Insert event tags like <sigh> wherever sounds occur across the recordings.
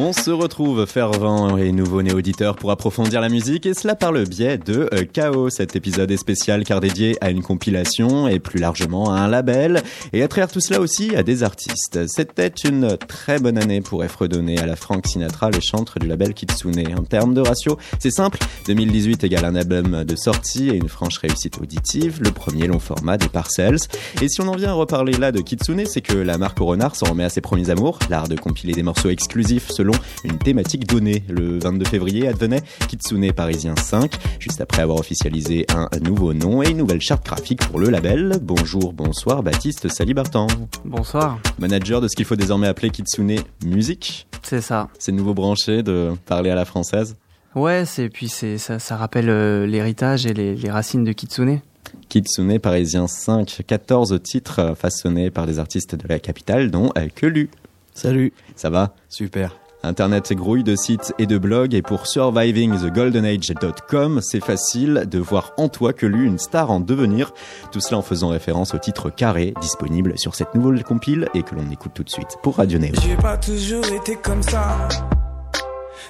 On se retrouve fervent et nouveau néo-auditeur pour approfondir la musique et cela par le biais de euh, Chaos. Cet épisode est spécial car dédié à une compilation et plus largement à un label et à travers tout cela aussi à des artistes. C'était une très bonne année pour fredonner à la Frank Sinatra les chantres du label Kitsune. En termes de ratio, c'est simple. 2018 égale un album de sortie et une franche réussite auditive, le premier long format des Parcells. Et si on en vient à reparler là de Kitsune, c'est que la marque au renard s'en remet à ses premiers amours, l'art de compiler des morceaux exclusifs selon une thématique donnée. Le 22 février advenait Kitsune Parisien 5, juste après avoir officialisé un nouveau nom et une nouvelle charte graphique pour le label. Bonjour, bonsoir Baptiste Salibartan. Bonsoir. Manager de ce qu'il faut désormais appeler Kitsune Musique. C'est ça. C'est nouveau branché de parler à la française. Ouais, c'est puis c'est ça, ça rappelle euh, l'héritage et les, les racines de Kitsune. Kitsune Parisien 5, 14 titres façonnés par des artistes de la capitale, dont Kelu. Salut. Ça va? Super. Internet grouille de sites et de blogs et pour survivingthegoldenage.com, c'est facile de voir en toi que lui une star en devenir. Tout cela en faisant référence au titre carré disponible sur cette nouvelle compile et que l'on écoute tout de suite pour Radio Néo. J'ai pas toujours été comme ça.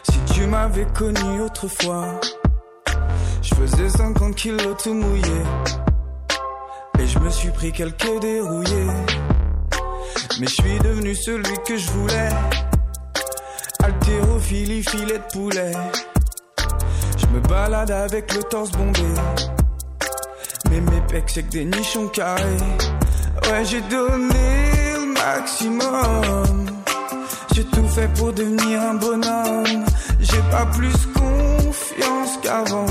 Si tu m'avais connu autrefois, je faisais 50 kilos tout mouillé. Et je me suis pris quelques dérouillés. Mais je suis devenu celui que je voulais. Haltérophilie, filet de poulet. Je me balade avec le torse bombé. Mais mes pecs, c'est que des nichons carrés. Ouais, j'ai donné le maximum. J'ai tout fait pour devenir un bonhomme. J'ai pas plus confiance qu'avant.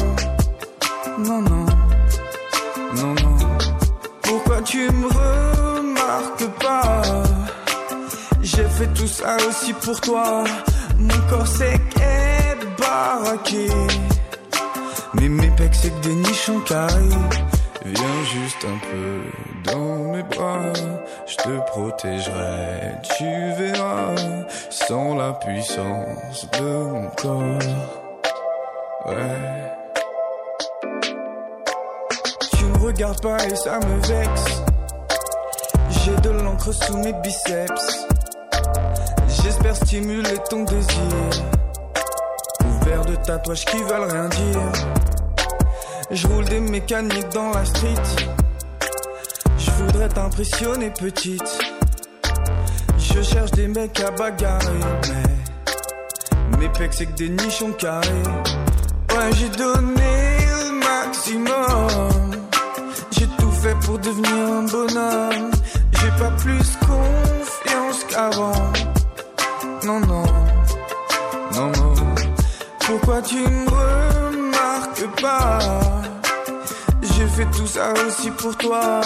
Non, non. Non, non. Pourquoi tu me remarques pas? J'ai fait tout ça aussi pour toi. Mon corps sec est baraqué. Mais mes pecs c'est des nichons carrés. Viens juste un peu dans mes bras. Je te protégerai, tu verras. Sans la puissance de mon corps. Ouais. Tu me regardes pas et ça me vexe. J'ai de l'encre sous mes biceps. J'espère stimuler ton désir. Couvert de tatouages qui veulent rien dire. Je roule des mécaniques dans la street. Je voudrais t'impressionner petite. Je cherche des mecs à bagarrer. Mais mes pecs c'est que des nichons carrés. Ouais, j'ai donné le maximum. J'ai tout fait pour devenir un bonhomme. J'ai pas plus confiance qu'avant. Non, non, non, non. Pourquoi tu me remarques pas? J'ai fait tout ça aussi pour toi.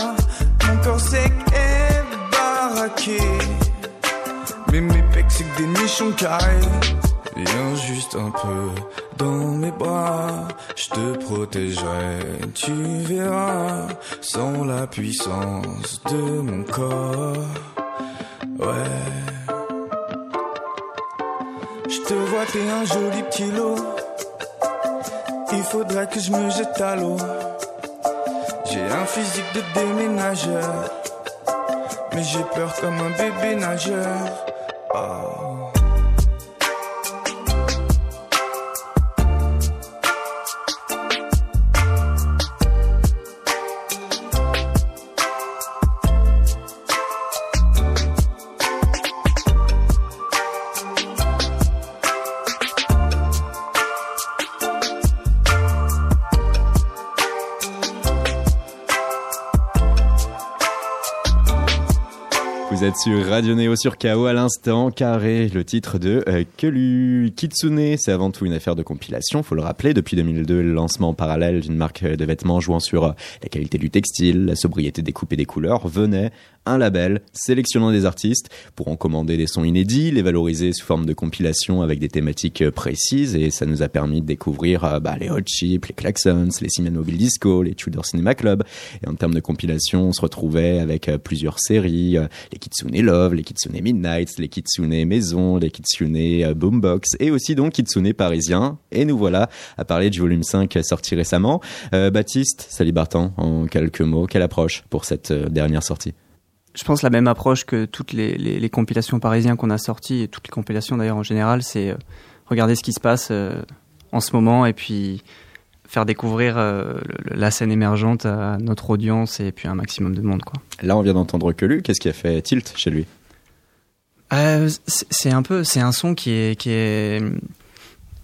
Mon corps sec est baraqué. Mais mes pecs c'est que des nichons carrés. Viens juste un peu dans mes bras, je te protégerai, tu verras, sans la puissance de mon corps. Ouais. Je te vois, t'es un joli petit lot. Il faudrait que je me jette à l'eau. J'ai un physique de déménageur. Mais j'ai peur comme un bébé nageur. Oh. Vous êtes sur Radio Néo sur KO à l'instant, carré, le titre de euh, Kelu. Kitsune, c'est avant tout une affaire de compilation, faut le rappeler. Depuis 2002, le lancement parallèle d'une marque de vêtements jouant sur euh, la qualité du textile, la sobriété des coupes et des couleurs venait un label sélectionnant des artistes pour en commander des sons inédits, les valoriser sous forme de compilation avec des thématiques euh, précises et ça nous a permis de découvrir euh, bah, les Hot Chip, les Klaxons, les Simon Mobile Disco, les Tudor Cinema Club. Et en termes de compilation, on se retrouvait avec euh, plusieurs séries, les Kitsune Love, les Kitsune Midnight, les Kitsune Maison, les Kitsune Boombox et aussi donc Kitsune Parisien. Et nous voilà à parler du volume 5 sorti récemment. Baptiste, Salibartan, en quelques mots, quelle approche pour cette dernière sortie? Je pense la même approche que toutes les, les, les compilations parisiennes qu'on a sorties, et toutes les compilations d'ailleurs en général, c'est euh, regarder ce qui se passe euh, en ce moment et puis faire découvrir euh, la scène émergente à notre audience et puis un maximum de monde. Quoi. Là, on vient d'entendre que lui. Qu'est-ce qui a fait tilt chez lui? C'est un peu, c'est un son qui est, qui est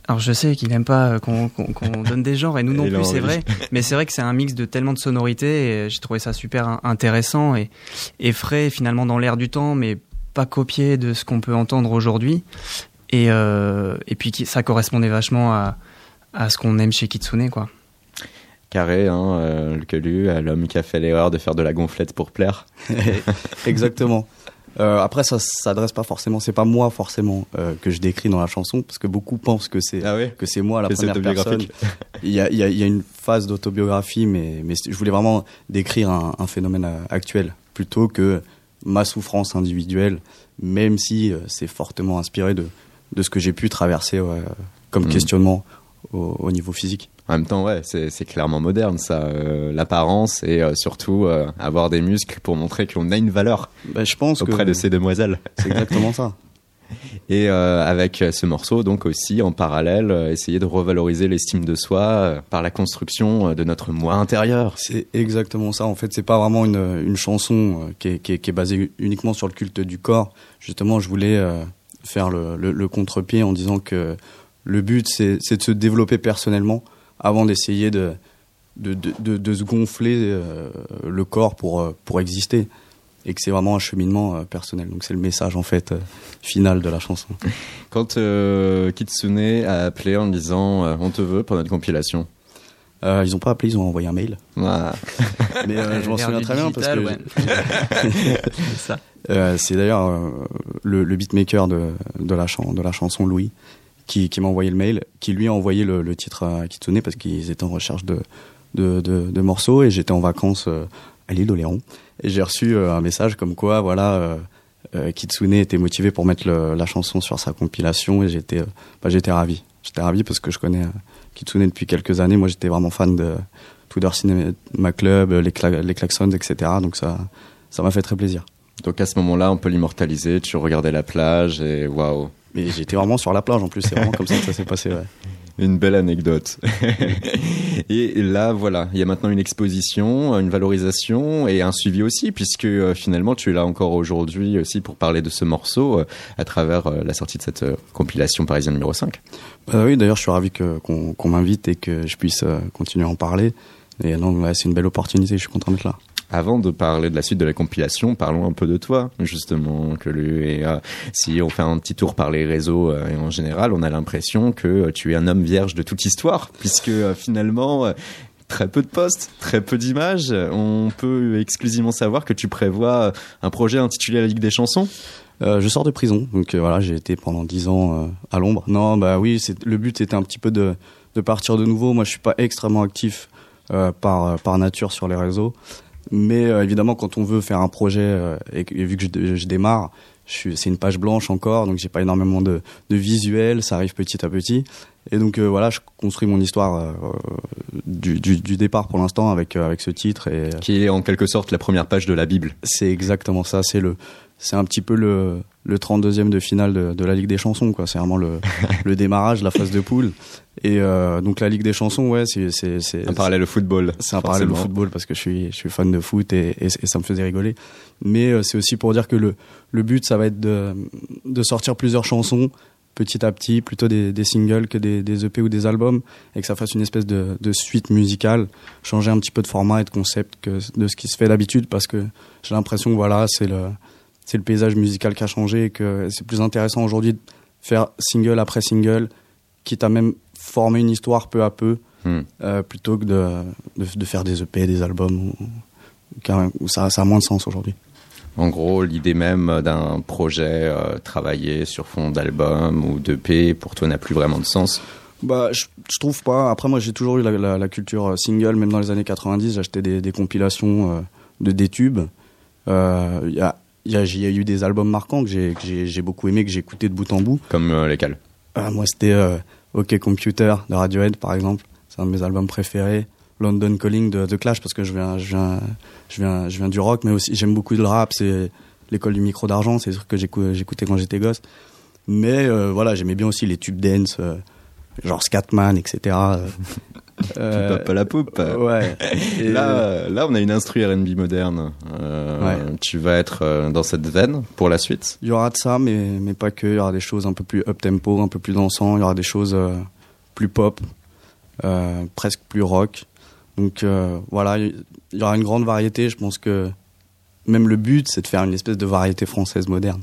alors je sais qu'il n'aime pas euh, qu'on <laughs> donne des genres et nous non plus c'est vrai, mais c'est vrai que c'est un mix de tellement de sonorités et j'ai trouvé ça super intéressant et, et frais finalement dans l'air du temps mais pas copié de ce qu'on peut entendre aujourd'hui et, euh, et puis ça correspondait vachement à, à ce qu'on aime chez Kitsune quoi. Carré, hein, euh, le Quelu, l'homme qui a fait l'erreur de faire de la gonflette pour plaire. <laughs> Exactement. Euh, après, ça s'adresse pas forcément, c'est pas moi forcément euh, que je décris dans la chanson, parce que beaucoup pensent que c'est ah que c'est moi la première personne. Il y a, y, a, y a une phase d'autobiographie, mais, mais je voulais vraiment décrire un, un, phénomène euh, actuel plutôt que ma souffrance individuelle, même si euh, c'est fortement inspiré de, de ce que j'ai pu traverser comme mmh. questionnement au, au niveau physique. En même temps, ouais, c'est clairement moderne, ça, euh, l'apparence et euh, surtout euh, avoir des muscles pour montrer qu'on a une valeur. Bah, je pense auprès de ces demoiselles. C'est exactement ça. <laughs> Et avec ce morceau, donc aussi en parallèle, essayer de revaloriser l'estime de soi par la construction de notre moi intérieur. C'est exactement ça. En fait, c'est pas vraiment une, une chanson qui est, qui, est, qui est, basée uniquement sur le culte du corps. Justement, je voulais faire le, le, le contre-pied en disant que le but, c'est de se développer personnellement avant d'essayer de de, de, de, se gonfler euh, le corps pour, euh, pour exister. Et que c'est vraiment un cheminement euh, personnel. Donc c'est le message en fait final de la chanson. Quand Kitsune a appelé en disant on te veut pour notre compilation, euh, ils n'ont pas appelé, ils ont envoyé un mail. Ah. Mais je m'en souviens très bien parce que <laughs> c'est d'ailleurs le, le, beatmaker de, de, la de la chanson Louis qui, qui m'a envoyé le mail, qui lui a envoyé le, le titre à Kitsune parce qu'ils étaient en recherche de, de, de, de morceaux et j'étais en vacances euh, à l'île d'Oléron. Et j'ai reçu euh, un message comme quoi, voilà, euh, Kitsune était motivé pour mettre le, la chanson sur sa compilation et j'étais bah, j'étais ravi. J'étais ravi parce que je connais Kitsune depuis quelques années. Moi, j'étais vraiment fan de Tudor Cinema Club, les, cla les Klaxons, etc. Donc ça ça m'a fait très plaisir. Donc à ce moment-là, on peut l'immortaliser. Tu regardais la plage et waouh. Mais j'étais vraiment sur la plage en plus, c'est vraiment comme ça que ça s'est passé. Ouais. <laughs> Une belle anecdote. <laughs> et là, voilà, il y a maintenant une exposition, une valorisation et un suivi aussi, puisque euh, finalement tu es là encore aujourd'hui aussi pour parler de ce morceau euh, à travers euh, la sortie de cette compilation parisienne numéro 5. Bah oui, d'ailleurs, je suis ravi qu'on qu m'invite et que je puisse continuer à en parler. Et donc, ouais, c'est une belle opportunité, je suis content d'être là. Avant de parler de la suite de la compilation, parlons un peu de toi, justement, lui et euh, si on fait un petit tour par les réseaux euh, et en général, on a l'impression que tu es un homme vierge de toute histoire, <laughs> puisque euh, finalement très peu de posts, très peu d'images. On peut exclusivement savoir que tu prévois un projet intitulé La Ligue des chansons. Euh, je sors de prison, donc voilà, j'ai été pendant dix ans à l'ombre. Non, bah oui, le but était un petit peu de, partir de nouveau. Moi, je suis pas extrêmement actif par nature sur les réseaux. Mais euh, évidemment, quand on veut faire un projet, euh, et, vu que je, je démarre, c'est une page blanche encore, donc j'ai pas énormément de, de visuels, ça arrive petit à petit. Et donc euh, voilà, je construis mon histoire du, du, du, départ pour l'instant avec avec ce titre et qui est en quelque sorte la première page de la Bible. C'est exactement ça. C'est le c'est un petit peu le, le 32e de finale de, de, la Ligue des chansons quoi. C'est vraiment le, <laughs> le démarrage la phase de poule. Et euh, donc la Ligue des chansons ouais c'est c'est un parallèle au football c'est un parallèle au football parce que je suis je suis fan de foot et, et, et ça me faisait rigoler. Mais euh, c'est aussi pour dire que le le but ça va être de de sortir plusieurs chansons petit à petit plutôt des, des singles que des, des EP ou des albums et que ça fasse une espèce de, de suite musicale changer un petit peu de format et de concept que de ce qui se fait d'habitude parce que j'ai l'impression que voilà c'est le c'est le paysage musical qui a changé et que c'est plus intéressant aujourd'hui de faire single après single, quitte à même former une histoire peu à peu, hmm. euh, plutôt que de, de, de, faire des EP, des albums, où, où ça, ça a moins de sens aujourd'hui. En gros, l'idée même d'un projet travaillé sur fond d'album ou d'EP, pour toi, n'a plus vraiment de sens? Bah, je, trouve pas. Après, moi, j'ai toujours eu la, culture single, même dans les années 90, j'achetais des, des, compilations de des tubes. Il y a il y, a eu des albums marquants que j'ai beaucoup aimé, que j'ai écouté de bout en bout. Comme euh, lesquels? Euh, Moi, c'était euh, OK Computer de Radiohead, par exemple. C'est un de mes albums préférés. London Calling de The Clash, parce que je viens, je viens, je viens, je viens du rock, mais aussi j'aime beaucoup le rap. C'est l'école du micro d'argent, c'est ce que j'écoutais quand j'étais gosse. Mais voilà, j'aimais bien aussi les tubes dance, genre Scatman, etc. <laughs> Euh, pas la poupe. Ouais. là, là, on a une instru R&B moderne. Euh, Tu vas être euh, dans cette veine pour la suite? Il y aura de ça, mais mais pas que. Il y aura des choses un peu plus up tempo, un peu plus dansant. Il y aura des choses euh, plus pop, presque plus rock. Donc voilà, il y aura une grande variété. Je pense que même le but, c'est de faire une espèce de variété française moderne.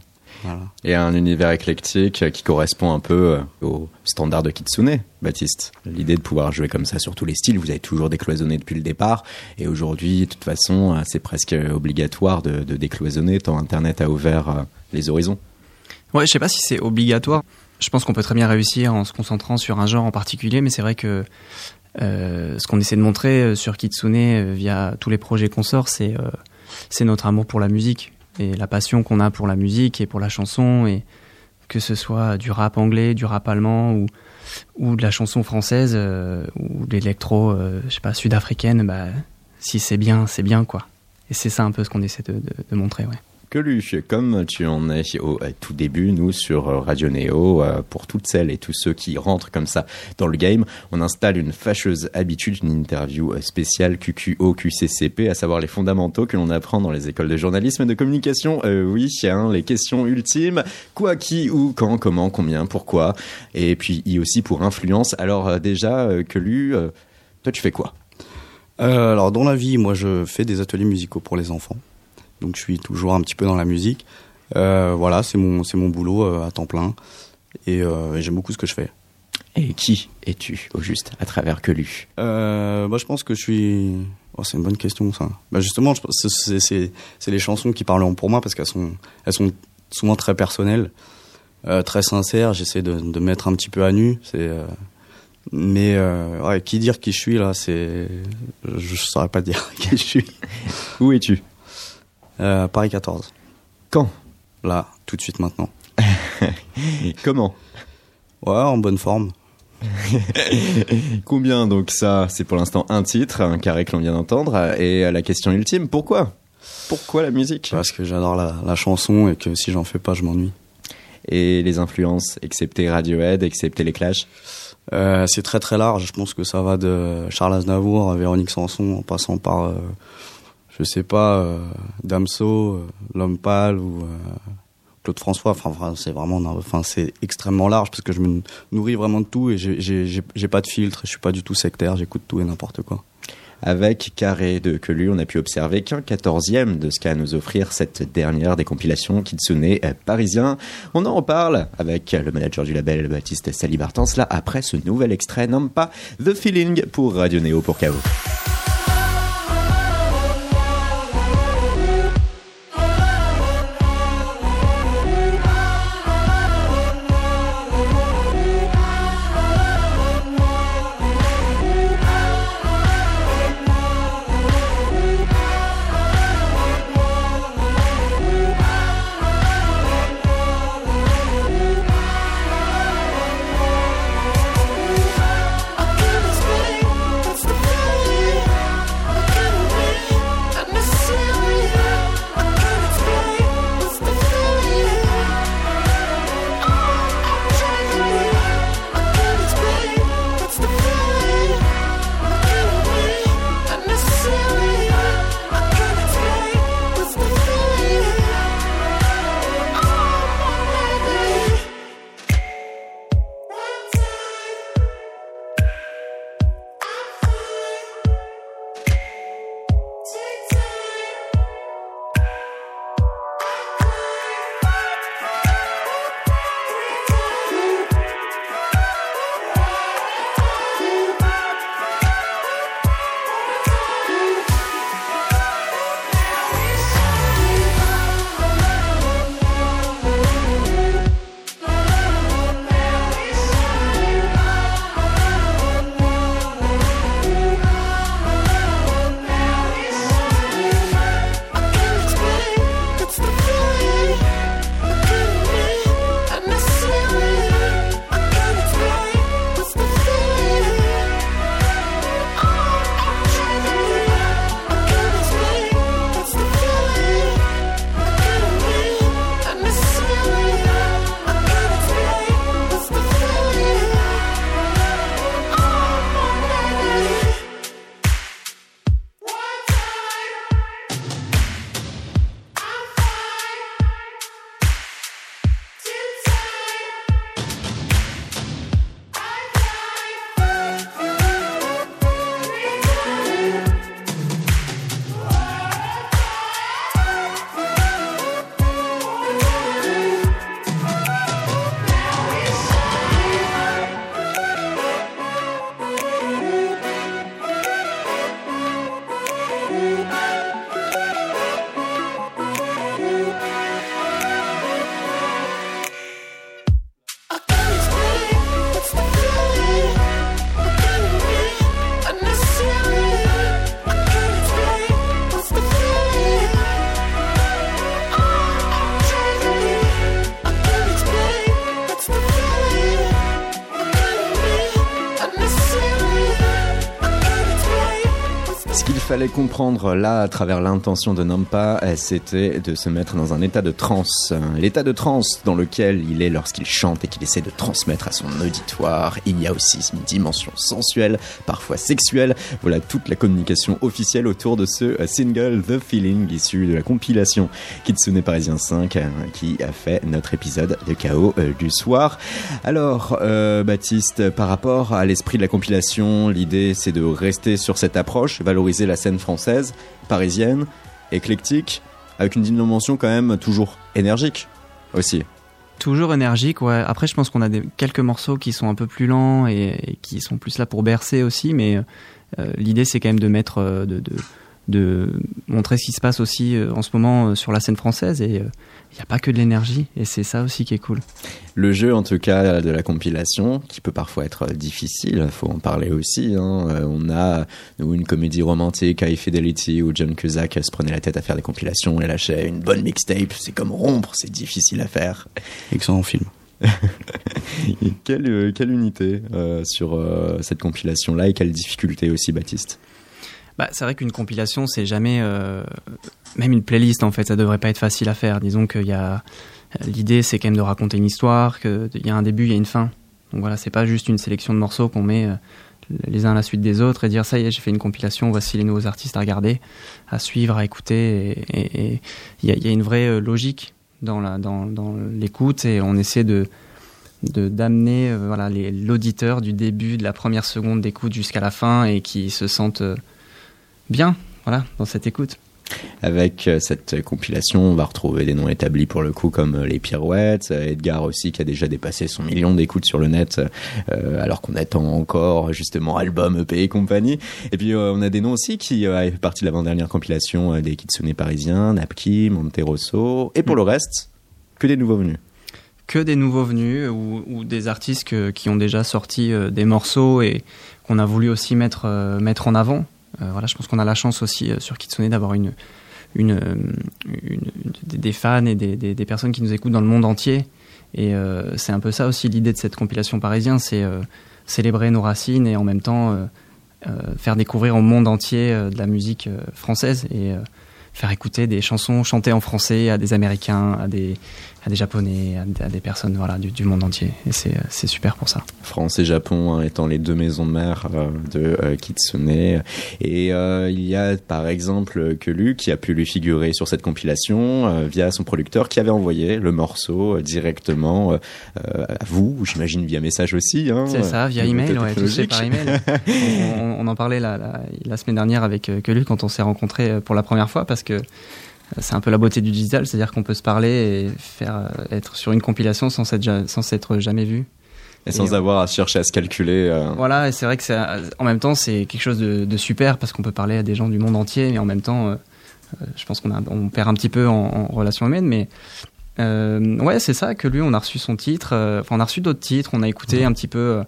Et un univers éclectique qui correspond un peu euh, au standard de Kitsune, Baptiste. L'idée de pouvoir jouer comme ça sur tous les styles, vous avez toujours décloisonné depuis le départ. Et aujourd'hui, de toute façon, euh, c'est presque obligatoire de, décloisonner tant Internet a ouvert euh, les horizons. Ouais, je sais pas si c'est obligatoire. Je pense qu'on peut très bien réussir en se concentrant sur un genre en particulier, mais c'est vrai que ce qu'on essaie de montrer sur Kitsune via tous les projets qu'on sort, c'est c'est notre amour pour la musique et la passion qu'on a pour la musique et pour la chanson et que ce soit du rap anglais, du rap allemand ou ou de la chanson française euh, ou de l'électro, euh, je sais pas, sud-africaine, bah si c'est bien, c'est bien quoi. Et c'est ça un peu ce qu'on essaie de, de, de montrer, ouais comme tu en es au tout début, nous sur euh, Radio Neo, euh, pour toutes celles et tous ceux qui rentrent comme ça dans le game, on installe une fâcheuse habitude, une interview euh, spéciale QQO, QCCP, à savoir les fondamentaux que l'on apprend dans les écoles de journalisme et de communication. oui, hein, les questions ultimes, quoi, qui, où, quand, comment, combien, pourquoi, et puis aussi pour influence. Alors déjà, que lu, toi tu fais quoi? Alors dans la vie, moi je fais des ateliers musicaux pour les enfants donc je suis toujours un petit peu dans la musique. Euh, voilà, c'est mon, c'est mon boulot euh, à temps plein euh, et, j'aime beaucoup ce que je fais. Et qui es-tu au juste à travers que lu? Bah, Je pense que je suis... Oh, c'est une bonne question ça. Bah, justement, c'est, c'est, c'est les chansons qui parlent pour moi parce qu'elles sont, elles sont souvent très personnelles, très sincères. J'essaie de, de mettre un petit peu à nu. C'est, mais ouais, qui dire qui je suis là, c'est... Je ne saurais pas dire <laughs> qui je suis. Où es-tu? Euh, Paris 14. Quand? Là, tout de suite maintenant. <laughs> Comment? Ouais, en bonne forme. <laughs> Combien donc ça C'est pour l'instant un titre, un carré que l'on vient d'entendre. Et la question ultime, pourquoi? Pourquoi la musique? Parce que j'adore la, chanson et que si j'en fais pas, je m'ennuie. Et les influences, excepté Radiohead, excepté les Clash? Euh, C'est très très large. Je pense que ça va de Charles Aznavour à Véronique Sanson en passant par euh, je sais pas, euh, Damso, euh, L'Homme Pâle ou euh, Claude François. Enfin, c'est vraiment, enfin, c'est extrêmement large parce que je me nourris vraiment de tout et j'ai pas de filtre. Je suis pas du tout sectaire. J'écoute tout et n'importe quoi. Avec Carré de Quelu, on a pu observer qu'un quatorzième de ce qu'a à nous offrir cette dernière des compilations Kitsune parisien. On en reparle avec le manager du label Baptiste Salibartans là après ce nouvel extrait, non pas The Feeling pour Radio Neo pour KO. Comprendre là, à travers l'intention de Nampa, c'était de se mettre dans un état de transe. L'état de transe dans lequel il est lorsqu'il chante et qu'il essaie de transmettre à son auditoire. Il y a aussi une dimension sensuelle, parfois sexuelle. Voilà toute la communication officielle autour de ce single The Feeling issu de la compilation Kitsune Parisien 5 euh, qui a fait notre épisode de chaos euh, du soir. Alors, euh, Baptiste, par rapport à l'esprit de la compilation, l'idée c'est de rester sur cette approche, valoriser la scène française, parisienne, éclectique, avec une dimension quand même toujours énergique aussi. Toujours énergique, ouais. Après, je pense qu'on a quelques morceaux qui sont un peu plus lents et, qui sont plus là pour bercer aussi, mais euh, l'idée c'est quand même de mettre, euh, de, de, montrer ce qui se passe aussi euh, en ce moment sur la scène française et il n'y a pas que de l'énergie et c'est ça aussi qui est cool. Le jeu, en tout cas, de la compilation, qui peut parfois être difficile, il faut en parler aussi. Hein. Euh, on a une comédie romantique, High Fidelity, où John Cusack se prenait la tête à faire des compilations et lâchait une bonne mixtape. C'est comme rompre, c'est difficile à faire. Excellent film. <laughs> quelle, euh, quelle, unité euh, sur cette compilation-là et quelle difficulté aussi, Baptiste? Bah, C'est vrai qu'une compilation, c'est jamais même une playlist en fait, ça devrait pas être facile à faire. Disons qu'il y a l'idée, c'est quand même de raconter une histoire, qu'il y a un début, il y a une fin. Donc voilà, c'est pas juste une sélection de morceaux qu'on met euh, les uns à la suite des autres et dire ça y est, j'ai fait une compilation, voici les nouveaux artistes à regarder, à suivre, à écouter. Et il y, a une vraie euh, logique dans la dans, dans l'écoute et on essaie de d'amener euh, voilà l'auditeur du début de la première seconde d'écoute jusqu'à la fin et qui se sente bien voilà dans cette écoute. Avec euh, cette compilation, on va retrouver des noms établis pour le coup comme euh, les Pirouettes, euh, Edgar aussi qui a déjà dépassé son million d'écoutes sur le net, alors qu'on attend encore justement album, EP et compagnie. Et puis on a des noms aussi qui euh, fait partie de l'avant-dernière compilation des Kitsune parisiens, Napki, Monterosso, et pour le reste, que des nouveaux venus que des nouveaux venus ou, des artistes qui ont déjà sorti des morceaux et qu'on a voulu aussi mettre, mettre en avant. Euh, voilà, je pense qu'on a la chance aussi euh, sur Kitsune d'avoir euh, des fans et des, personnes qui nous écoutent dans le monde entier. Et c'est un peu ça aussi l'idée de cette compilation parisien, c'est célébrer nos racines et en même temps faire découvrir au monde entier de la musique française et faire écouter des chansons chantées en français à des Américains, à des, à des Japonais, à, des personnes voilà, du, du monde entier. Et c'est super pour ça. France et Japon hein, étant les deux maisons mères euh, de euh, Kitsune. Et euh, il y a par exemple Kelu qui a pu lui figurer sur cette compilation via son producteur qui avait envoyé le morceau directement à vous, j'imagine via message aussi. Hein, c'est ça, via email, ouais, tout par email. <laughs> on, on, en parlait la, la, la, semaine dernière avec Kelu quand on s'est rencontrés pour la première fois parce que c'est un peu la beauté du digital, c'est-à-dire qu'on peut se parler et faire euh, être sur une compilation sans être, sans être jamais vu. Et, sans avoir à chercher à se calculer. Euh. Voilà, et c'est vrai que c'est, en même temps, c'est quelque chose de, super parce qu'on peut parler à des gens du monde entier, mais en même temps, euh, je pense qu'on on perd un petit peu en, relation humaine, mais ouais, c'est ça que lui, on a reçu son titre, enfin, on a reçu d'autres titres, on a écouté un petit peu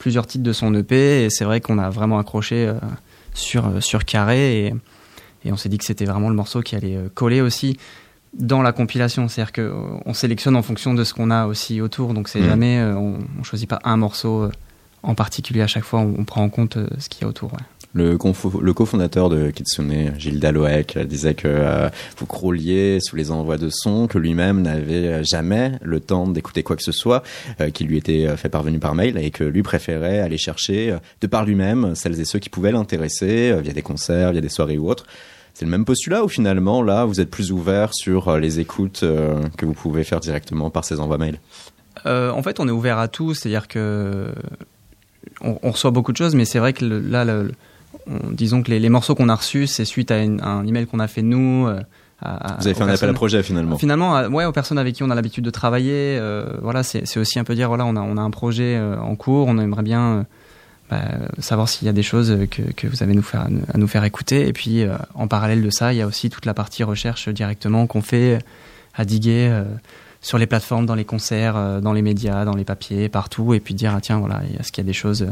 plusieurs titres de son EP, et c'est vrai qu'on a vraiment accroché sur, sur Carré, et et on s'est dit que c'était vraiment le morceau qui allait euh, coller aussi dans la compilation. C'est-à-dire qu'on sélectionne en fonction de ce qu'on a aussi autour. Donc c'est mmh. jamais, euh, on, ne choisit pas un morceau euh, en particulier à chaque fois, on, prend en compte ce qu'il y a autour. Le, le cofondateur de Kitsune, Gilles Daloek, disait que vous crouliez sous les envois de son, que lui-même n'avait jamais le temps d'écouter quoi que ce soit qui lui était fait parvenu par mail et que lui préférait aller chercher de par lui-même celles et ceux qui pouvaient l'intéresser via des concerts, via des soirées ou autres. C'est le même postulat ou finalement là vous êtes plus ouvert sur euh, les écoutes euh, que vous pouvez faire directement par ces envois mails euh, En fait, on est ouvert à tout, c'est-à-dire que on, reçoit beaucoup de choses, mais c'est vrai que là, disons que les, morceaux qu'on a reçus, c'est suite à, un email qu'on a fait nous. À, vous avez fait un appel à projet finalement. Finalement, ouais, aux personnes avec qui on a l'habitude de travailler. voilà, c'est aussi un peu dire voilà, on a, on a un projet en cours, on aimerait bien bah, savoir s'il y a des choses que, que vous avez nous faire, à nous faire écouter. Et puis, euh, en parallèle de ça, il y a aussi toute la partie recherche directement qu'on fait à diguer euh, sur les plateformes, dans les concerts, euh, dans les médias, dans les papiers, partout, et puis dire, ah, tiens, voilà, est-ce qu'il y a des choses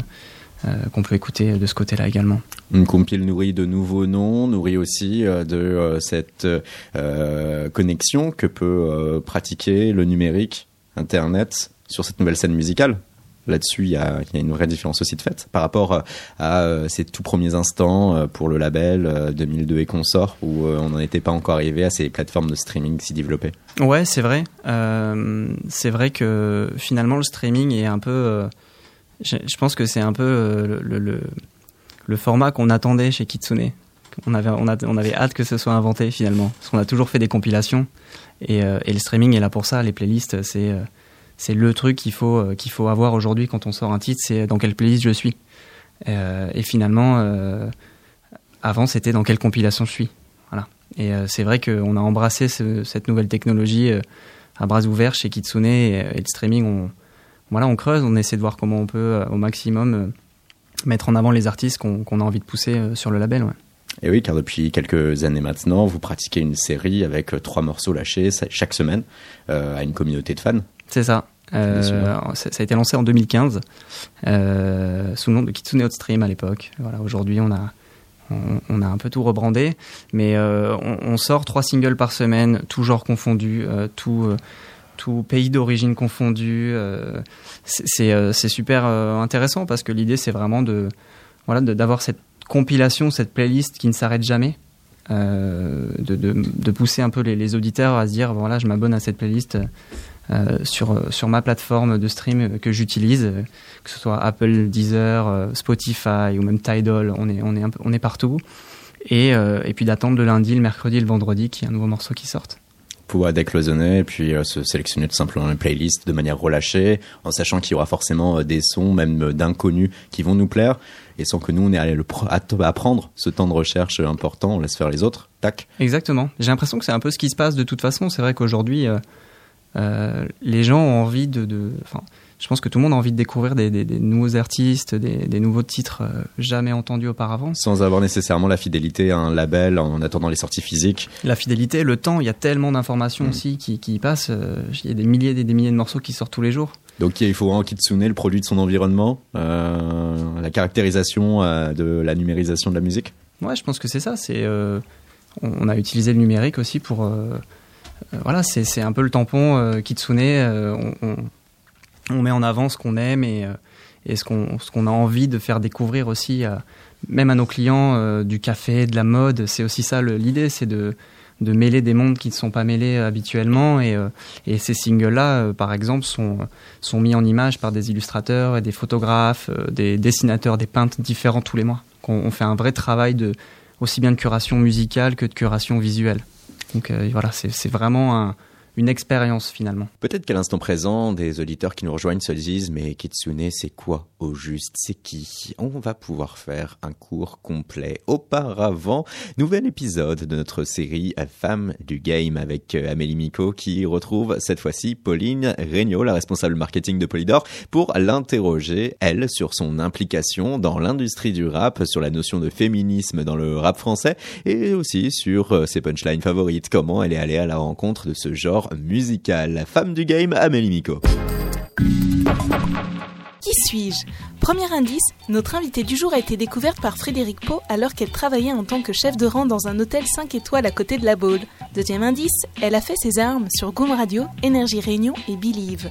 qu'on peut écouter de ce côté-là également. Une compile nourrie de nouveaux noms, nourrie aussi de cette connexion que peut pratiquer le numérique, Internet, sur cette nouvelle scène musicale là-dessus, il y a, une vraie différence aussi de fait par rapport à ces tout premiers instants pour le label 2002 et consort où on n'en était pas encore arrivé à ces plateformes de streaming si développées. Ouais, c'est vrai. c'est vrai que finalement le streaming est un peu. Je, pense que c'est un peu le, le format qu'on attendait chez Kitsune on avait, on, avait hâte que ce soit inventé finalement. Parce qu'on a toujours fait des compilations. Et, euh, le streaming est là pour ça. Les playlists, c'est, euh, le truc qu'il faut, euh, faut avoir aujourd'hui quand on sort un titre. C'est dans quelle playlist je suis. et finalement, avant, c'était dans quelle compilation je suis. Voilà. Et c'est vrai qu'on a embrassé cette nouvelle technologie à bras ouverts chez Kitsune et, le streaming. Voilà, on creuse, on essaie de voir comment on peut au maximum mettre en avant les artistes qu'on, a envie de pousser sur le label. Ouais. Et oui, car depuis quelques années maintenant, vous pratiquez une série avec euh, trois morceaux lâchés chaque semaine euh, à une communauté de fans. C'est ça. Euh, ça a été lancé en 2015 euh, sous le nom de Kitsune Hot Stream à l'époque. Voilà, aujourd'hui on a on, a un peu tout rebrandé, mais euh, on, on, sort trois singles par semaine, tout genre confondu, euh, tout tout pays d'origine confondu. c'est super intéressant parce que l'idée c'est vraiment de voilà d'avoir cette compilation, cette playlist qui ne s'arrête jamais. Euh, de, pousser un peu les, auditeurs à se dire voilà je m'abonne à cette playlist euh, sur, sur ma plateforme de stream que j'utilise que ce soit Apple, Deezer, Spotify ou même Tidal on est, on est, on est partout et, euh, et puis d'attendre le lundi, le mercredi, le vendredi qu'il y ait un nouveau morceau qui sorte pouvoir décloisonner et puis se sélectionner tout simplement une playlist de manière relâchée en sachant qu'il y aura forcément des sons même d'inconnus qui vont nous plaire et sans que nous on ait à, le, prendre ce temps de recherche important, on laisse faire les autres. Tac. Exactement. J'ai l'impression que c'est un peu ce qui se passe de toute façon. C'est vrai qu'aujourd'hui, euh, euh, les gens ont envie de, de je pense que tout le monde a envie de découvrir des, nouveaux artistes, des, nouveaux titres euh, jamais entendus auparavant. Sans avoir nécessairement la fidélité à un label en attendant les sorties physiques. La fidélité, le temps, il y a tellement d'informations mm. aussi qui, qui passent. il y a des milliers et des milliers de morceaux qui sortent tous les jours. Donc il faut vraiment Kitsune, le produit de son environnement, euh, la caractérisation euh, de la numérisation de la musique. Ouais, je pense que c'est ça. C'est euh, on, a utilisé le numérique aussi pour voilà, c'est un peu le tampon Kitsune. On, on, met en avant ce qu'on aime et, et ce qu'on a envie de faire découvrir aussi, même à nos clients du café, de la mode. C'est aussi ça l'idée, c'est de mêler des mondes qui ne sont pas mêlés euh, habituellement. Et, euh, ces singles-là, euh, par exemple, sont, mis en image par des illustrateurs et des photographes, des dessinateurs, des peintres différents tous les mois. On, fait un vrai travail de aussi bien de curation musicale que de curation visuelle. Donc voilà, c'est vraiment un, une expérience finalement. Peut-être qu'à l'instant présent, des auditeurs qui nous rejoignent se disent mais Kitsune c'est quoi au juste? C'est qui? On va pouvoir faire un cours complet. Auparavant, nouvel épisode de notre série Femmes du Game avec euh, Amélie Miko qui retrouve cette fois-ci Pauline Regnault, la responsable marketing de Polydor, pour l'interroger, elle, sur son implication dans l'industrie du rap, sur la notion de féminisme dans le rap français et aussi sur euh, ses punchlines favorites, comment elle est allée à la rencontre de ce genre musical. Femme du game, Amélie Miko. Qui suis-je? Premier indice, notre invitée du jour a été découverte par Frédéric Pau alors qu'elle travaillait en tant que chef de rang dans un hôtel 5 étoiles à côté de la Baule. Deuxième indice, elle a fait ses armes sur Goom Radio, Énergie Réunion et Believe.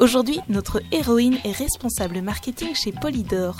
Aujourd'hui, notre héroïne est responsable marketing chez Polydor.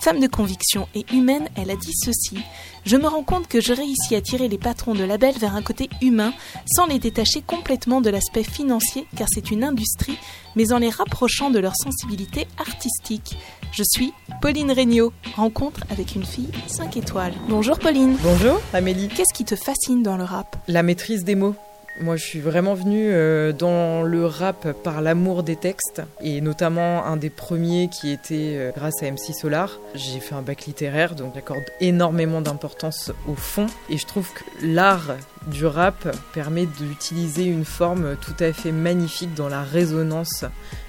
Femme de conviction et humaine, elle a dit ceci. Je me rends compte que je réussis à tirer les patrons de label vers un côté humain sans les détacher complètement de l'aspect financier car c'est une industrie, mais en les rapprochant de leur sensibilité artistique. Je suis Pauline Regnault, rencontre avec une fille 5 étoiles. Bonjour Pauline. Bonjour Amélie. Qu'est-ce qui te fascine dans le rap? La maîtrise des mots. Moi, je suis vraiment venue euh, dans le rap par l'amour des textes, et notamment un des premiers qui était euh, grâce à MC Solar. J'ai fait un bac littéraire, donc j'accorde énormément d'importance au fond, et je trouve que l'art du rap permet d'utiliser une forme tout à fait magnifique dans la résonance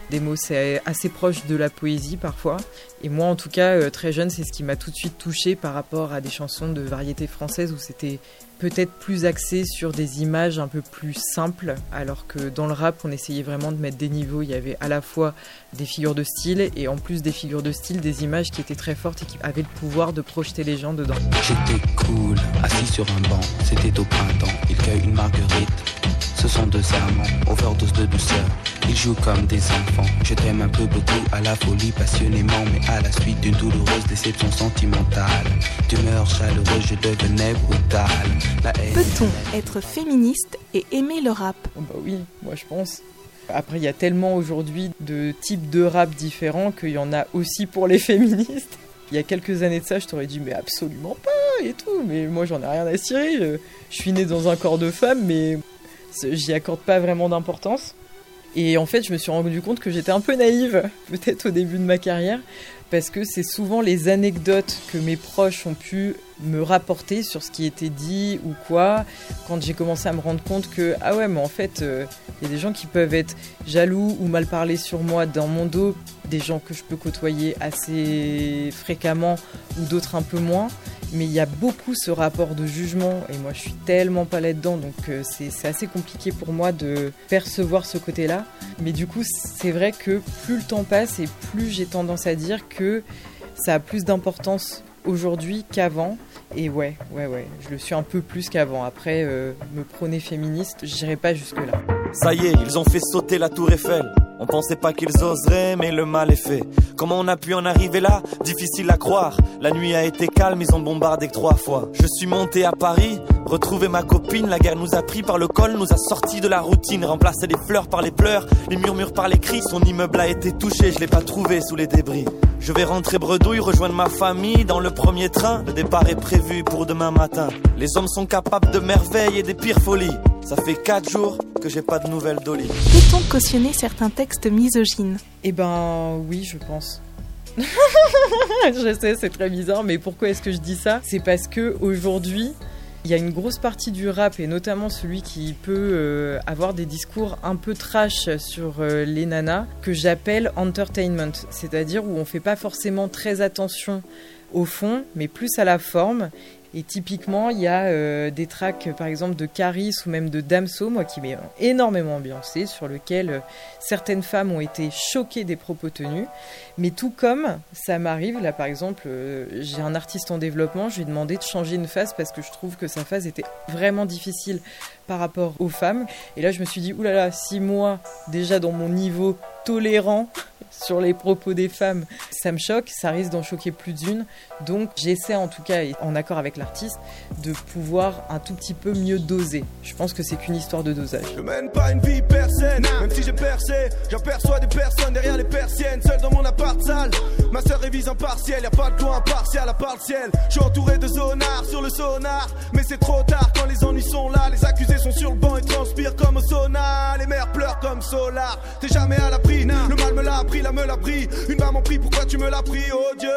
des mots. C'est assez proche de la poésie parfois. Et moi, en tout cas, euh, très jeune, c'est ce qui m'a tout de suite touché par rapport à des chansons de variété française où c'était peut-être plus axé sur des images un peu plus simples, alors que dans le rap, on essayait vraiment de mettre des niveaux. Il y avait à la fois des figures de style et en plus des figures de style, des images qui étaient très fortes et qui avaient le pouvoir de projeter les gens dedans. J'étais cool, assis sur un banc, c'était au printemps, il cueille une marguerite. Ce sont deux amants, overdose de douceur. Ils jouent comme des enfants. Je t'aime un peu beaucoup à la folie, passionnément, mais à la suite d'une douloureuse déception sentimentale. D'humeur chaleureuse, je devenais brutal. Peut-on être féministe et aimer le rap? Oh Bah oui, moi je pense. Après, il y a tellement aujourd'hui de types de rap différents qu'il y en a aussi pour les <laughs> féministes. Il y a quelques années de ça, je t'aurais dit, mais absolument pas et tout. Mais moi, j'en ai rien à cirer. Je, suis née dans un corps de femme, mais j'y accorde pas vraiment d'importance. Et en fait, je me suis rendu compte que j'étais un peu naïve, <laughs> peut-être au début de ma carrière, parce que c'est souvent les anecdotes que mes proches ont pu me rapporter sur ce qui était dit ou quoi, quand j'ai commencé à me rendre compte que, ah ouais, mais en fait, euh, il y a des gens qui peuvent être jaloux ou mal parler sur moi dans mon dos, des gens que je peux côtoyer assez fréquemment ou d'autres un peu moins. Mais il y a beaucoup ce rapport de jugement et moi je suis tellement pas là-dedans donc euh, c'est assez compliqué pour moi de percevoir ce côté-là. Mais du coup c'est vrai que plus le temps passe et plus j'ai tendance à dire que ça a plus d'importance aujourd'hui qu'avant. Et ouais, ouais, ouais, je le suis un peu plus qu'avant. Après, euh, me prôner féministe, j'irai pas jusque-là. Ça y est, ils ont fait sauter la tour Eiffel. On pensait pas qu'ils oseraient, mais le mal est fait. Comment on a pu en arriver là? Difficile à croire. La nuit a été calme, ils ont bombardé trois fois. Je suis monté à Paris, retrouvé ma copine. La guerre nous a pris par le col, nous a sortis de la routine. Remplacé les fleurs par les pleurs, les murmures par les cris. Son immeuble a été touché, je l'ai pas trouvé sous les débris. Je vais rentrer bredouille, rejoindre ma famille dans le premier train. Le départ est prévu pour demain matin. Les hommes sont capables de merveilles et des pires folies. Ça fait 4 jours que j'ai pas de nouvelles d'Oli. Peut-on cautionner certains textes misogynes? Eh ben oui, je pense. <laughs> je sais, c'est très bizarre, mais pourquoi est-ce que je dis ça? C'est parce que aujourd'hui, il y a une grosse partie du rap, et notamment celui qui peut euh, avoir des discours un peu trash sur euh, les nanas, que j'appelle entertainment, c'est-à-dire où on fait pas forcément très attention au fond, mais plus à la forme, et typiquement, il y a euh, des tracks, par exemple, de Caris ou même de Damso, moi qui m'ai énormément ambiancé, sur lequel euh, certaines femmes ont été choquées des propos tenus. Mais tout comme ça m'arrive, là par exemple, euh, j'ai un artiste en développement, je lui ai demandé de changer une phase parce que je trouve que sa phase était vraiment difficile par rapport aux femmes. Et là, je me suis dit, oulala, si moi, déjà dans mon niveau tolérant, sur les propos des femmes, ça me choque, ça risque d'en choquer plus d'une. Donc j'essaie en tout cas, en accord avec l'artiste, de pouvoir un tout petit peu mieux doser. Je pense que c'est qu'une histoire de dosage. Je mène pas une vie personne, même si j'ai percé, j'aperçois des personnes derrière les persiennes, seul dans mon appart sale. Ma soeur révise en partiel, y a pas de coin impartial à part le ciel. Je suis entouré de zonards sur le sonar, mais c'est trop tard quand les ennuis sont là. Les accusés sont sur le banc et transpirent comme au sauna. Les mères pleurent comme Solar. T'es jamais à l'abri, le mal me l'a appris me l'a pris. Une maman prie, pourquoi tu me l'as pris, oh Dieu?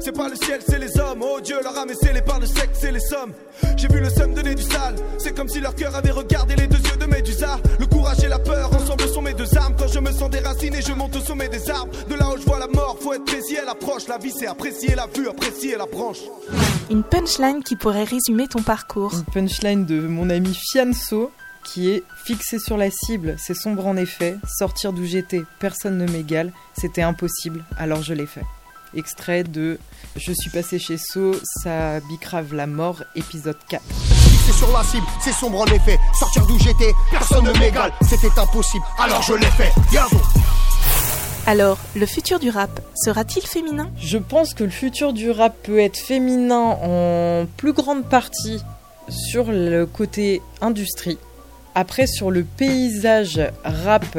C'est pas le ciel, c'est les hommes, oh Dieu, leur âme est scellée par le sexe, c'est les sommes. J'ai vu le somme donner du sale, c'est comme si leur cœur avait regardé les deux yeux de Médusa. Le courage et la peur, ensemble sont mes deux armes. Quand je me sens déraciné, je monte au sommet des arbres. De là où je vois la mort, faut être précis, elle approche. La vie, c'est apprécier la vue, apprécier la branche. Une punchline qui pourrait résumer ton parcours. Une punchline de mon ami Fianso qui est fixé sur la cible, c'est sombre en effet, sortir d'où j'étais, personne ne m'égale, c'était impossible, alors je l'ai fait. Extrait de Je suis passé chez So, ça bicrave la mort, épisode 4. Fixé sur la cible, c'est sombre en effet, sortir d'où j'étais, personne ne m'égale, c'était impossible, alors je l'ai fait. Alors, le futur du rap sera-t-il féminin? Je pense que le futur du rap peut être féminin en plus grande partie sur le côté industrie après, sur le paysage rap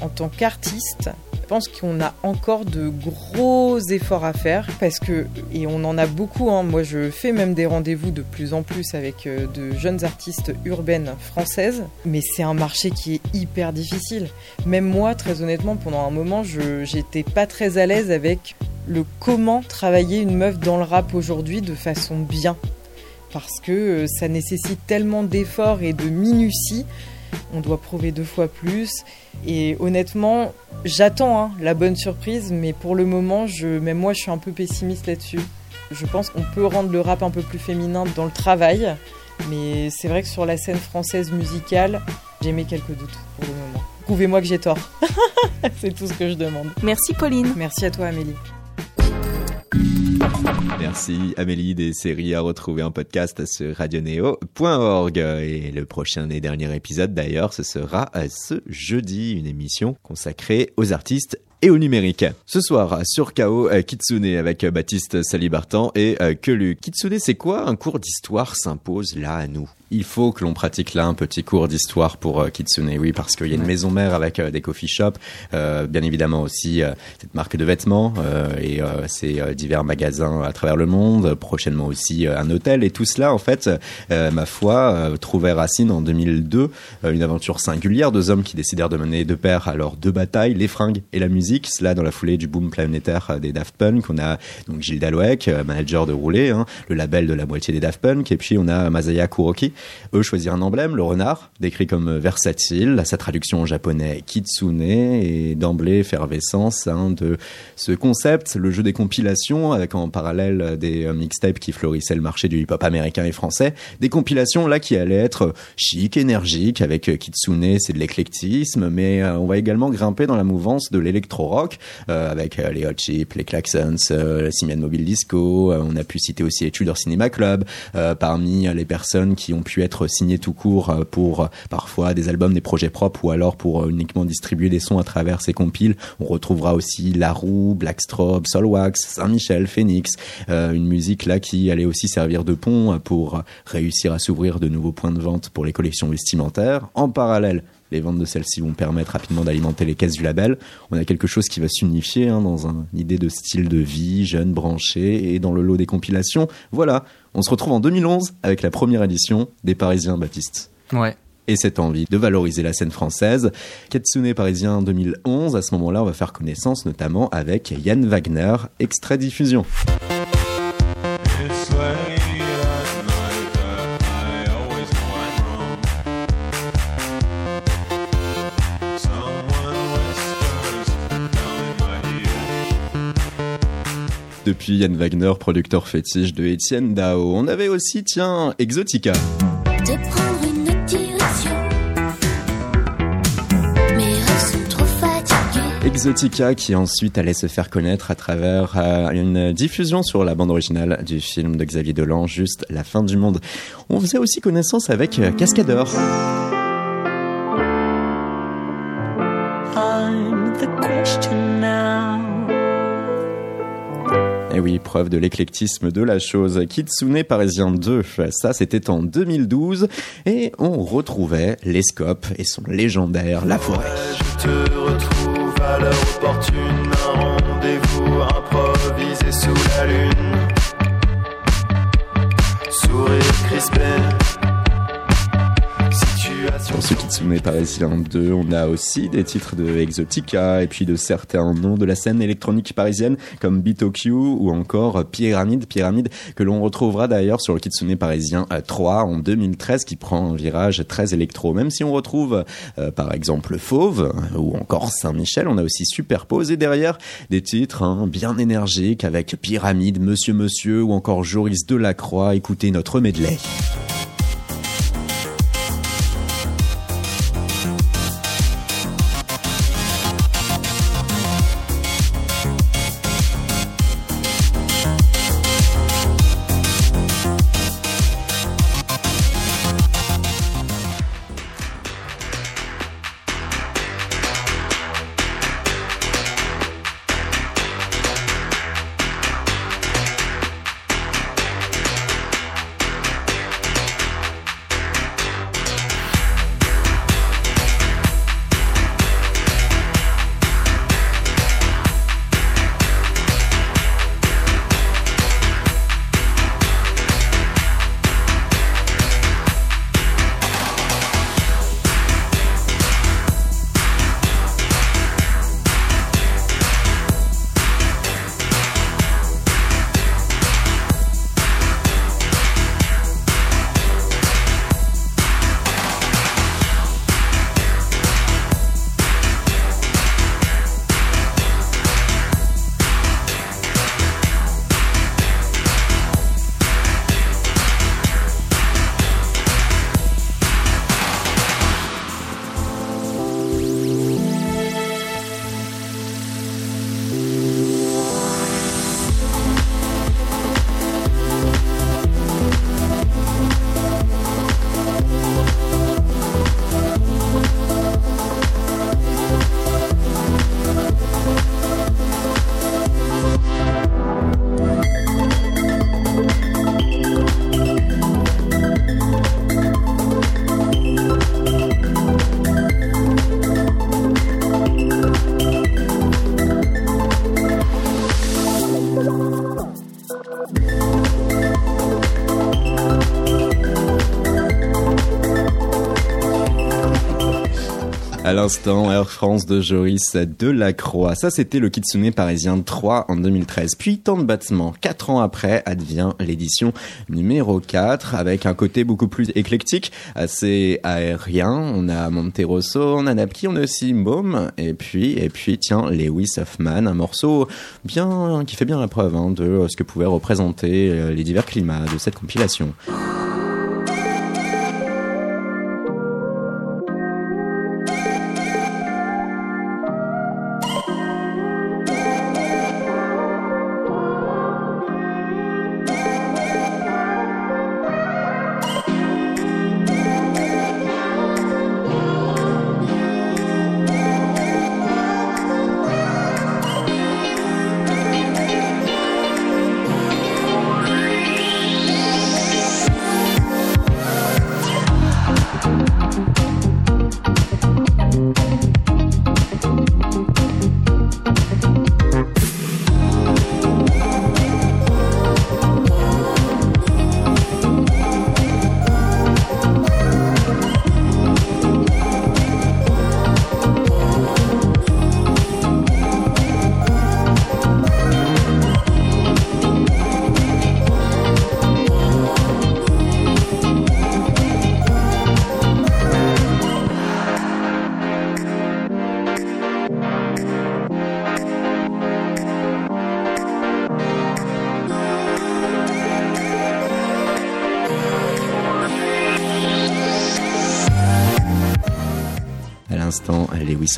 en tant qu'artiste, je pense qu'on a encore de gros efforts à faire parce que, et on en a beaucoup, hein, moi je fais même des rendez-vous de plus en plus avec euh, de jeunes artistes urbaines françaises, mais c'est un marché qui est hyper difficile. Même moi, très honnêtement, pendant un moment, j'étais pas très à l'aise avec le comment travailler une meuf dans le rap aujourd'hui de façon bien parce que euh, ça nécessite tellement d'efforts et de minutie. On doit prouver deux fois plus. Et honnêtement, j'attends hein, la bonne surprise, mais pour le moment, je, même moi, je suis un peu pessimiste là-dessus. Je pense qu'on peut rendre le rap un peu plus féminin dans le travail, mais c'est vrai que sur la scène française musicale, j'ai mis quelques doutes pour le moment. Prouvez-moi que j'ai tort. <laughs> c'est tout ce que je demande. Merci Pauline. Merci à toi Amélie. Merci Amélie des séries à retrouver en podcast sur radioneo.org et le prochain et dernier épisode d'ailleurs ce sera ce jeudi une émission consacrée aux artistes et au numérique. Ce soir, sur KO, euh, Kitsune avec Baptiste Salibartan et euh, Kelu. Kitsune, c'est quoi Un cours d'histoire s'impose là à nous? Il faut que l'on pratique là un petit cours d'histoire pour euh, Kitsune, oui, parce qu'il y a une maison mère avec euh, des coffee shops, euh, bien évidemment aussi cette marque de vêtements et ces divers magasins à travers le monde, prochainement aussi un hôtel et tout cela, en fait, ma foi, trouvait racine en 2002, une aventure singulière, deux hommes qui décidèrent de mener de pair alors deux batailles, les fringues et la musique, cela dans la foulée du boom planétaire des Daft Punk, on a donc Gilles Dalouek, manager de Rouler, hein, le label de la moitié des Daft Punk, et puis on a Masaya Kuroki, eux choisir un emblème, le renard, décrit comme versatile, sa traduction en japonais kitsune, et d'emblée effervescence hein, de ce concept, le jeu des compilations, avec en parallèle des euh, mixtapes qui florissaient le marché du hip-hop américain et français, des compilations là qui allaient être chic, énergiques, avec euh, kitsune, c'est de l'éclectisme, mais euh, on va également grimper dans la mouvance de l'électro-rock, avec les Hot Chip, les Klaxons, la Simian Mobile Disco, on a pu citer aussi les Tudor Cinema Club, parmi les personnes qui ont pu être signé tout court euh, pour euh, parfois des albums, des projets propres ou alors pour euh, uniquement distribuer des sons à travers ces compiles. On retrouvera aussi La Roue, Blackstrobe, Solwax, Saint-Michel, Phoenix, une musique là qui allait aussi servir de pont pour réussir à s'ouvrir de nouveaux points de vente pour les collections vestimentaires. En parallèle, les ventes de celles-ci vont permettre rapidement d'alimenter les caisses du label. On a quelque chose qui va s'unifier hein, dans une idée de style de vie, jeune, branché, et dans le lot des compilations. Voilà, on se retrouve en 2011 avec la première édition des Parisiens Baptiste. Ouais et cette envie de valoriser la scène française. Katsune Parisien 2011, à ce moment-là, on va faire connaissance notamment avec Yann Wagner, extrait diffusion. Depuis Yann Wagner, producteur fétiche de Étienne Dao. On avait aussi, tiens, Exotica. Exotica qui ensuite allait se faire connaître à travers euh, une diffusion sur la bande originale du film de Xavier Dolan, juste La fin du monde. On faisait aussi connaissance avec euh, Cascadeur. Oui, preuve de l'éclectisme de la chose. Kitsune Parisien 2, ça c'était en 2012. Et on retrouvait les scopes et son légendaire La Forêt. Je te retrouve à l'heure opportune, un rendez-vous improvisé sous la lune. Sourire crispé sur ce Kitsune parisien 2, on a aussi des titres de Exotica et puis de certains noms de la scène électronique parisienne comme BitoQ ou encore Pyramide, Pyramide que l'on retrouvera d'ailleurs sur le Kitsune parisien 3 en 2013 qui prend un virage très électro. Même si on retrouve euh, par exemple Fauve ou encore Saint-Michel, on a aussi superposé derrière des titres hein, bien énergiques avec Pyramide, Monsieur Monsieur ou encore Joris Delacroix. Écoutez notre medley. Air France de Joris Delacroix. Ça, c'était le Kitsune parisien 3 en 2013. Puis, tant de battements. Quatre ans après, advient l'édition numéro 4 avec un côté beaucoup plus éclectique, assez aérien. On a Monterosso, on a Napki, on a aussi Baume. Et puis, et puis, tiens, Lewis Hoffman, un morceau bien, qui fait bien la preuve hein, de ce que pouvaient représenter euh, les divers climats de cette compilation.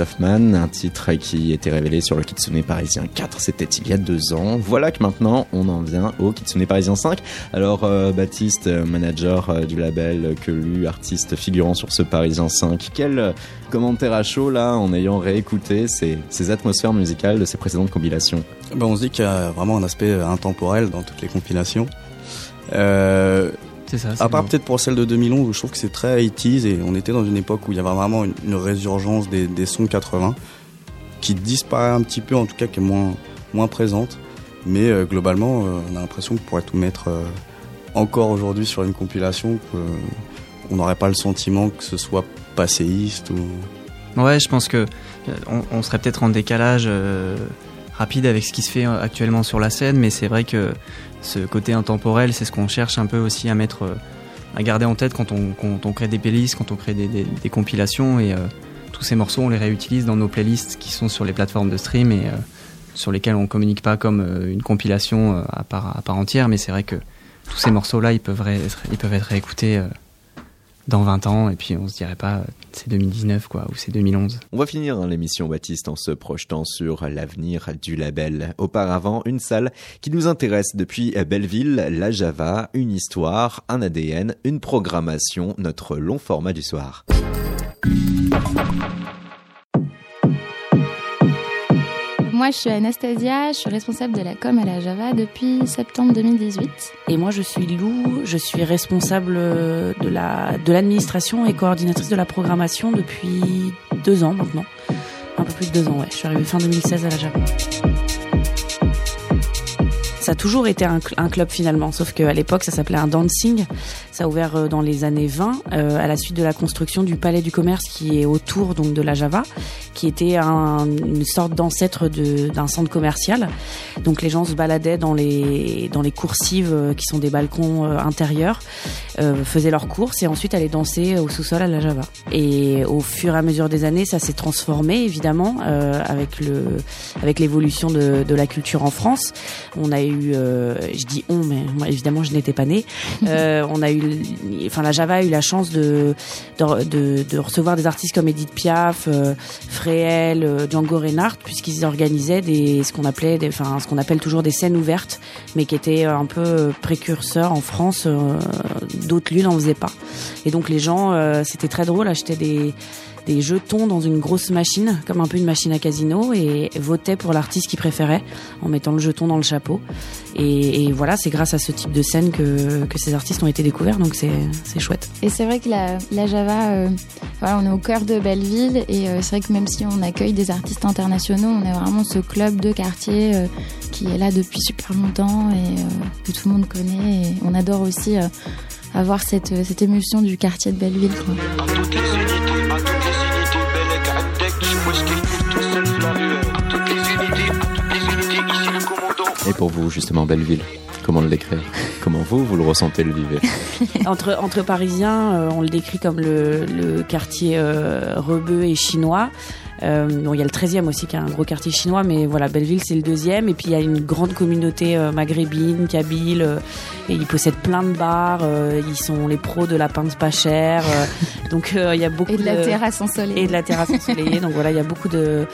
Un titre qui était révélé sur le Kitsune Parisien 4, c'était il y a deux ans. Voilà que maintenant on en vient au Kitsune Parisien 5. Alors euh, Baptiste, manager euh, du label, que lu, artiste figurant sur ce Parisien 5, quel commentaire à chaud là en ayant réécouté ces, atmosphères musicales de ces précédentes compilations? Ben, On se dit qu'il y a vraiment un aspect intemporel dans toutes les compilations. Euh, à part peut-être pour celle de 2011 où je trouve que c'est très 80 et on était dans une époque où il y avait vraiment une, résurgence des, sons 80 qui disparaît un petit peu, en tout cas qui est moins, moins présente. Mais euh, globalement, euh, on a l'impression qu'on pourrait tout mettre euh, encore aujourd'hui sur une compilation, qu'on n'aurait pas le sentiment que ce soit passéiste ou. Ouais, je pense que on, serait peut-être en décalage rapide avec ce qui se fait actuellement sur la scène, mais c'est vrai que ce côté intemporel, c'est ce qu'on cherche un peu aussi à mettre, euh, à garder en tête quand on, crée des playlists, quand on crée des, compilations et euh, tous ces morceaux, on les réutilise dans nos playlists qui sont sur les plateformes de stream et euh, sur lesquelles on communique pas comme une compilation à part, à part entière, mais c'est vrai que tous ces morceaux-là, ils peuvent, ils peuvent être réécoutés dans 20 ans et puis on se dirait pas c'est 2019 quoi ou c'est 2011. On va finir l'émission Baptiste en se projetant sur l'avenir du label. Auparavant, une salle qui nous intéresse depuis Belleville, la Java, une histoire, un ADN, une programmation, notre long format du soir. Moi, je suis Anastasia, je suis responsable de la com à la Java depuis septembre 2018. Et moi, je suis Lou, je suis responsable de la de l'administration et coordinatrice de la programmation depuis deux ans maintenant. Un peu plus de deux ans, ouais. Je suis arrivée fin 2016 à la Java. Ça a toujours été un, club finalement, sauf qu'à l'époque ça s'appelait un dancing. Ça a ouvert euh, dans les années 20 euh, à la suite de la construction du palais du commerce qui est autour donc de la Java, qui était une sorte d'ancêtre d'un centre commercial. Donc les gens se baladaient dans les dans les coursives euh, qui sont des balcons intérieurs, faisaient leurs courses et ensuite allaient danser au sous-sol à la Java. Et au fur et à mesure des années, ça s'est transformé évidemment avec le avec l'évolution de, de la culture en France. On a eu euh, je dis on, mais moi évidemment je n'étais pas née. <laughs> Euh, on a eu, enfin la Java a eu la chance de de, de, recevoir des artistes comme Edith Piaf, euh, Fréhel, euh, Django Reinhardt, puisqu'ils organisaient des ce qu'on appelait, enfin ce qu'on appelle toujours des scènes ouvertes, mais qui étaient un peu précurseurs en France. D'autres lieux n'en faisaient pas. Et donc les gens, c'était très drôle, achetaient des des jetons dans une grosse machine, comme un peu une machine à casino, et votaient pour l'artiste qu'ils préféraient en mettant le jeton dans le chapeau. Et, voilà, c'est grâce à ce type de scène que, que ces artistes ont été découverts, donc c'est chouette. Et c'est vrai que la, la Java, euh, voilà, on est au cœur de Belleville, et euh, c'est vrai que même si on accueille des artistes internationaux, on est vraiment ce club de quartier euh, qui est là depuis super longtemps et que tout le monde connaît. Et on adore aussi avoir cette, cette émulsion du quartier de Belleville. Quoi. Et pour vous, justement, Belleville Comment le décrire Comment vous, vous le ressentez, le vivez <laughs> entre, entre Parisiens, euh, on le décrit comme le, le quartier euh, rebeu et chinois. Euh, bon, il y a le 13e aussi qui est un gros quartier chinois, mais voilà, Belleville c'est le deuxième. Et puis il y a une grande communauté euh, maghrébine, kabyle, euh, et ils possèdent plein de bars. Euh, ils sont les pros de la pinte pas chère. <laughs> donc il y a beaucoup et de, la terrasse ensoleillée. Et de la terrasse ensoleillée. donc voilà, il y a beaucoup de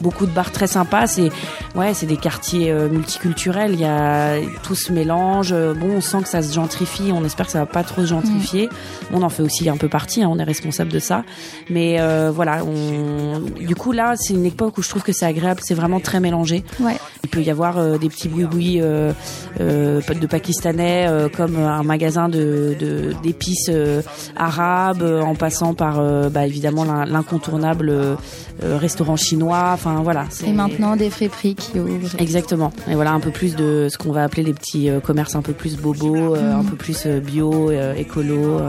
beaucoup de bars très sympas. C'est ouais, c'est des quartiers multiculturels. Il y a tout se mélange. Bon, on sent que ça se gentrifie. On espère que ça va pas trop se gentrifier. Mm. On en fait aussi un peu partie. Hein, on est responsable de ça. Mais voilà, on du coup, là, c'est une époque où je trouve que c'est agréable. C'est vraiment très mélangé. Ouais. Il peut y avoir euh, des petits boui-boui euh, euh, de pakistanais, euh, comme un magasin de d'épices euh, arabes, en passant par bah, évidemment l'incontournable restaurant chinois. Enfin voilà. Et maintenant des friperies qui ouvrent. Exactement. Et voilà un peu plus de ce qu'on va appeler les petits commerces un peu plus bobos, mm. un peu plus bio, écolo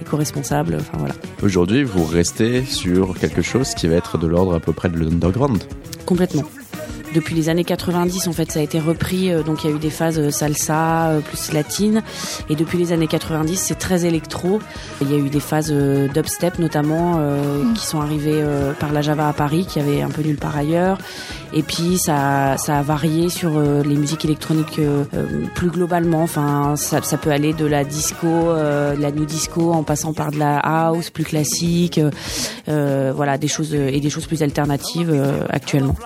éco-responsable. Enfin voilà. Aujourd'hui, vous restez sur quelque chose qui va être de l'ordre à peu près de l'underground. Complètement depuis les années 90 en fait ça a été repris euh, donc il y a eu des phases euh, salsa euh, plus latine. Et depuis les années 90 c'est très électro. Il y a eu des phases dubstep notamment mm. qui sont arrivées par la Java à Paris qui avait un peu nulle part ailleurs. Et puis ça ça a varié sur les musiques électroniques plus globalement. Enfin ça, ça, peut aller de la disco de la new disco en passant par de la house plus classique voilà des choses et des choses plus alternatives actuellement.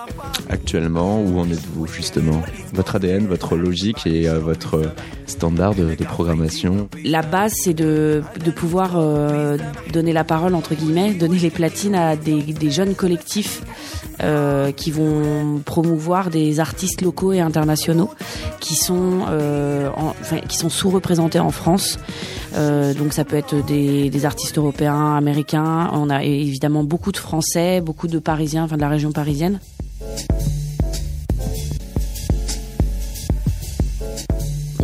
Actuellement où en êtes-vous justement? Votre ADN, votre logique et euh, votre standard de, programmation? La base, c'est de, pouvoir euh, donner la parole, entre guillemets, donner les platines à des, jeunes collectifs euh, qui vont promouvoir des artistes locaux et internationaux qui sont, sont sous-représentés en France. donc ça peut être des, des, artistes européens, américains. On a évidemment beaucoup de Français, beaucoup de Parisiens, enfin de la région parisienne.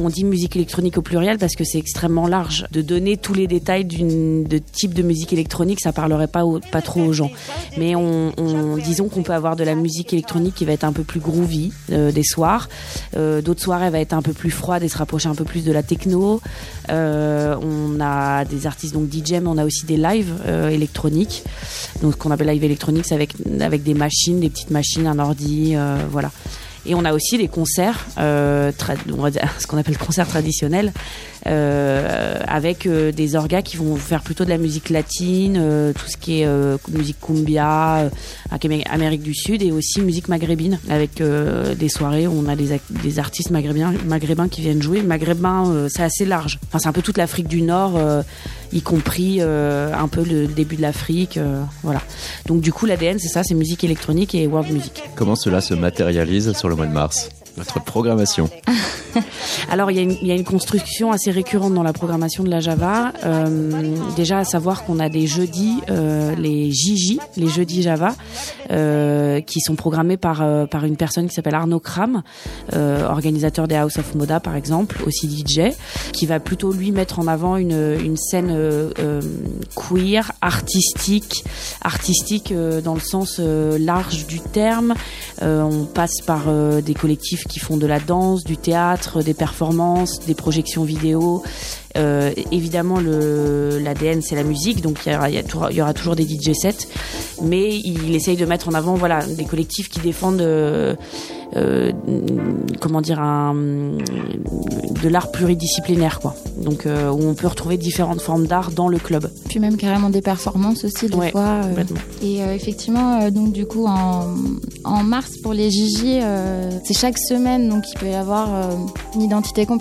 On dit musique électronique au pluriel parce que c'est extrêmement large. De donner tous les détails de type de musique électronique, ça parlerait pas pas trop aux gens. Mais on, disons qu'on peut avoir de la musique électronique qui va être un peu plus groovy euh, des soirs. Euh, d'autres soirs, elle va être un peu plus froide et se rapprocher un peu plus de la techno. Euh, on a des artistes donc DJ, mais on a aussi des lives électroniques. Donc ce qu'on appelle live électronique, c'est avec avec des machines, des petites machines, un ordi, voilà. Et on a aussi les concerts, euh, <laughs> ce qu'on appelle concerts traditionnels, avec euh, des orgas qui vont faire plutôt de la musique latine, euh, tout ce qui est euh, musique cumbia, Amérique du Sud, et aussi musique maghrébine, avec des soirées où on a des, artistes maghrébins, maghrébins qui viennent jouer. Maghrébin, c'est assez large. Enfin, c'est un peu toute l'Afrique du Nord y compris euh, un peu le début de l'Afrique. Euh, voilà. Donc du coup, l'ADN, c'est ça, c'est musique électronique et world music. Comment cela se matérialise sur le mois de mars? Votre programmation <laughs> Alors, il y, a une construction assez récurrente dans la programmation de la Java. Euh, déjà, à savoir qu'on a des jeudis, euh, les JJ, les jeudis Java, euh, qui sont programmés par, par une personne qui s'appelle Arnaud Kram, organisateur des House of Moda, par exemple, aussi DJ, qui va plutôt, lui, mettre en avant une, une scène queer, artistique, artistique dans le sens large du terme. on passe par des collectifs qui font de la danse, du théâtre, des performances, des projections vidéo. Euh, évidemment, l'ADN c'est la musique, donc il y, il y, aura toujours des DJ sets, mais il essaye de mettre en avant voilà des collectifs qui défendent euh, euh, comment dire un de l'art pluridisciplinaire quoi. Donc euh, où on peut retrouver différentes formes d'art dans le club. Puis même carrément des performances aussi des fois. Euh. et effectivement donc du coup en, en mars pour les Gigi c'est chaque semaine donc il peut y avoir une identité